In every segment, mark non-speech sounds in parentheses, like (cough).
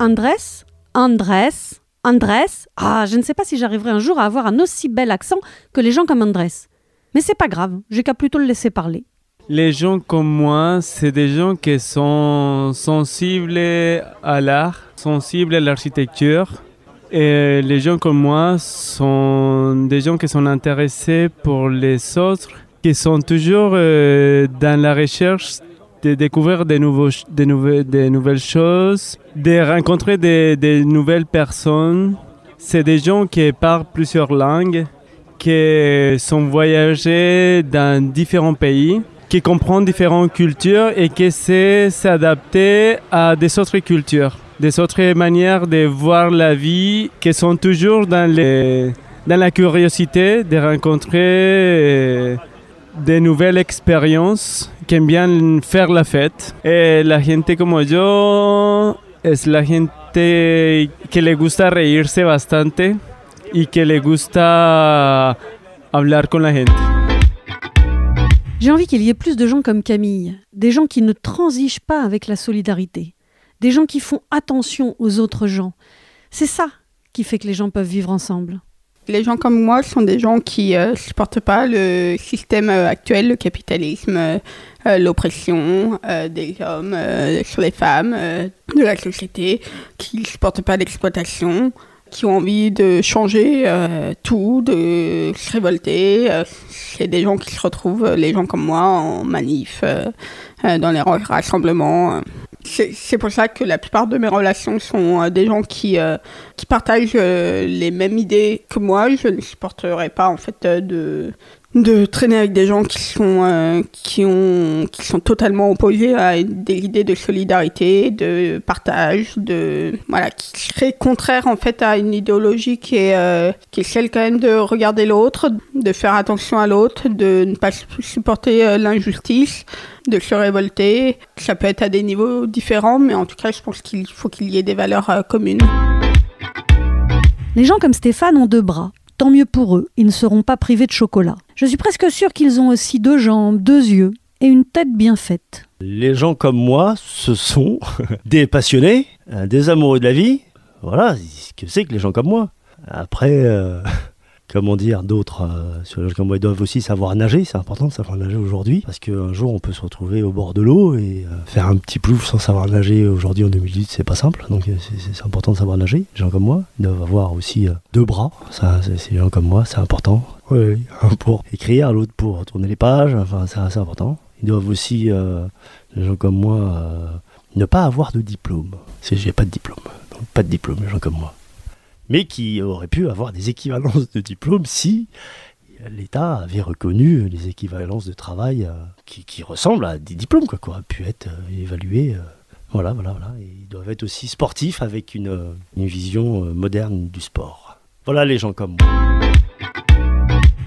Andrés, Andrés, Andrés. Ah, je ne sais pas si j'arriverai un jour à avoir un aussi bel accent que les gens comme Andrés. Mais c'est pas grave, j'ai qu'à plutôt le laisser parler. Les gens comme moi, c'est des gens qui sont sensibles à l'art, sensibles à l'architecture. Et les gens comme moi sont des gens qui sont intéressés pour les autres, qui sont toujours euh, dans la recherche de découvrir des, nouveaux, des, nouvelles, des nouvelles choses, de rencontrer des, nouvelles personnes. C'est des gens qui parlent plusieurs langues, qui sont voyagés dans différents pays, qui comprennent différentes cultures et qui essaient s'adapter à des autres cultures, des autres manières de voir la vie, qui sont toujours dans, dans la curiosité de rencontrer euh, des nouvelles expériences, aiment bien faire la fête. Et la gente como yo es la gente que le gusta reírse bastante y que le gusta hablar con la gente. J'ai envie qu'il y ait plus de gens comme Camille, des gens qui ne transigent pas avec la solidarité, des gens qui font attention aux autres gens. C'est ça qui fait que les gens peuvent vivre ensemble. Les gens comme moi sont des gens qui ne supportent pas le système euh, actuel, le capitalisme, euh, euh, l'oppression euh, des hommes euh, sur les femmes, euh, de la société, qui ne supportent pas l'exploitation, qui ont envie de changer euh, tout, de se révolter. Euh, C'est des gens qui se retrouvent, les gens comme moi, en manif, euh, euh, dans les rassemblements. C'est pour ça que la plupart de mes relations sont euh, des gens qui, euh, partagent euh, les mêmes idées que moi. Je ne supporterais pas en fait de, de traîner avec des gens qui sont, euh, qui ont, qui sont totalement opposés à des idées de solidarité, de partage, de voilà, qui seraient contraires en fait à une idéologie qui est, euh, qui est celle quand même de regarder l'autre, de faire attention à l'autre, de ne pas supporter euh, l'injustice, de se révolter. Ça peut être à des niveaux différents, mais en tout cas, je pense qu'il faut qu'il y ait des valeurs communes. Les gens comme Stéphane ont deux bras. Tant mieux pour eux, ils ne seront pas privés de chocolat. Je suis presque sûre qu'ils ont aussi deux jambes, deux yeux et une tête bien faite. Les gens comme moi, ce sont (laughs) des passionnés, euh, des amoureux de la vie. Voilà, ce que c'est que les gens comme moi. Après, euh, (laughs) comment dire, d'autres, euh, sur les gens comme moi, ils doivent aussi savoir nager. C'est important de savoir nager aujourd'hui. Parce qu'un jour, on peut se retrouver au bord de l'eau et euh, faire un petit plouf sans savoir nager aujourd'hui en 2018, c'est pas simple. Donc, euh, c'est- important de savoir nager. Les gens comme moi, ils doivent avoir aussi euh, deux bras. Ça, c'est gens comme moi, c'est important. Oui. Un pour écrire, l'autre pour tourner les pages. Enfin, c'est assez important. Ils doivent aussi, les gens comme moi, ne pas avoir de diplôme. C'est j'ai pas de diplôme. Donc, pas de diplôme, les gens comme moi. Mais qui auraient pu avoir des équivalences de diplôme si l'État avait reconnu les équivalences de travail euh, qui, ressemblent à des diplômes, quoi, qui auraient pu être euh, évalués. euh, voilà, voilà, voilà. Ils doivent être aussi sportifs avec une, une vision moderne du sport. Voilà les gens comme moi.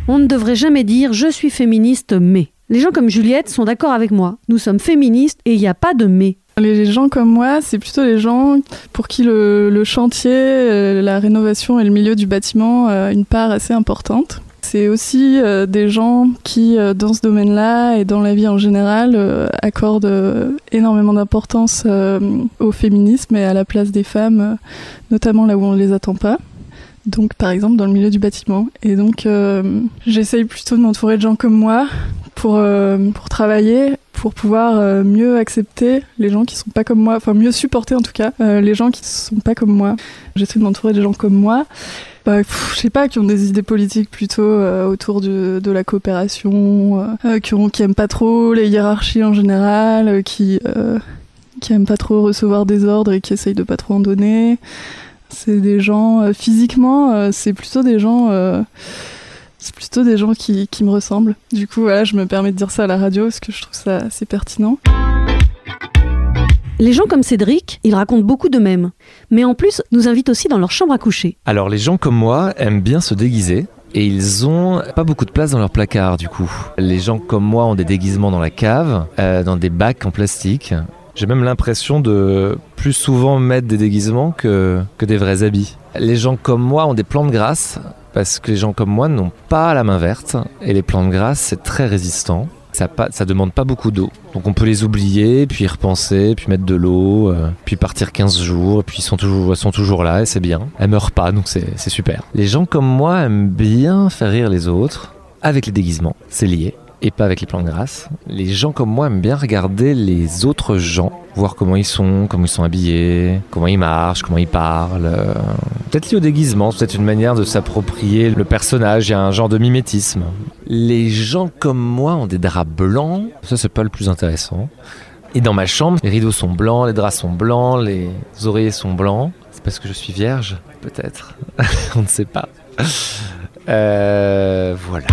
On ne devrait jamais dire je suis féministe mais. Les gens comme Juliette sont d'accord avec moi. Nous sommes féministes et il n'y a pas de mais. Les gens comme moi, c'est plutôt les gens pour qui le, chantier, euh, la rénovation et le milieu du bâtiment a une part assez importante. C'est aussi euh, des gens qui, euh, dans ce domaine-là et dans la vie en général, euh, accordent euh, énormément d'importance euh, au féminisme et à la place des femmes, euh, notamment là où on ne les attend pas. Donc, par exemple, dans le milieu du bâtiment. Et donc, euh, j'essaye plutôt de m'entourer de gens comme moi pour, euh, pour travailler, pour pouvoir euh, mieux accepter les gens qui sont pas comme moi, enfin mieux supporter en tout cas euh, les gens qui sont pas comme moi. J'essaie de m'entourer des gens comme moi. Bah, je sais pas, qui ont des idées politiques plutôt euh, autour de, la coopération, qui, ont, qui aiment pas trop les hiérarchies en général, qui, qui aiment pas trop recevoir des ordres et qui essayent de pas trop en donner. C'est des gens, physiquement, c'est plutôt des gens, c'est plutôt des gens qui, qui me ressemblent. Du coup, voilà, je me permets de dire ça à la radio parce que je trouve ça assez pertinent. Les gens comme Cédric, ils racontent beaucoup d'eux-mêmes. Mais en plus, nous invitent aussi dans leur chambre à coucher. Alors les gens comme moi aiment bien se déguiser. Et ils ont pas beaucoup de place dans leur placard du coup. Les gens comme moi ont des déguisements dans la cave, euh, dans des bacs en plastique. J'ai même l'impression de plus souvent mettre des déguisements que, des vrais habits. Les gens comme moi ont des plantes grasses parce que les gens comme moi n'ont pas la main verte et les plantes grasses c'est très résistant. ça, demande pas beaucoup d'eau. Donc on peut les oublier, puis y repenser, puis mettre de l'eau, euh, puis partir 15 jours, puis ils sont toujours, là et c'est bien. Elles meurent pas, donc c'est super. Les gens comme moi aiment bien faire rire les autres avec les déguisements, c'est lié. Et pas avec les plans de grâce. Les gens comme moi aiment bien regarder les autres gens, voir comment ils sont, comment ils sont habillés, comment ils marchent, comment ils parlent. euh, Peut-être lié au déguisement, c'est peut-être une manière de s'approprier le personnage, il y a un genre de mimétisme. Les gens comme moi ont des draps blancs, ça c'est pas le plus intéressant. Et dans ma chambre, les rideaux sont blancs, les draps sont blancs, les oreillers sont blancs. C'est parce que je suis vierge Peut-être. (laughs) On ne sait pas. Euh, voilà.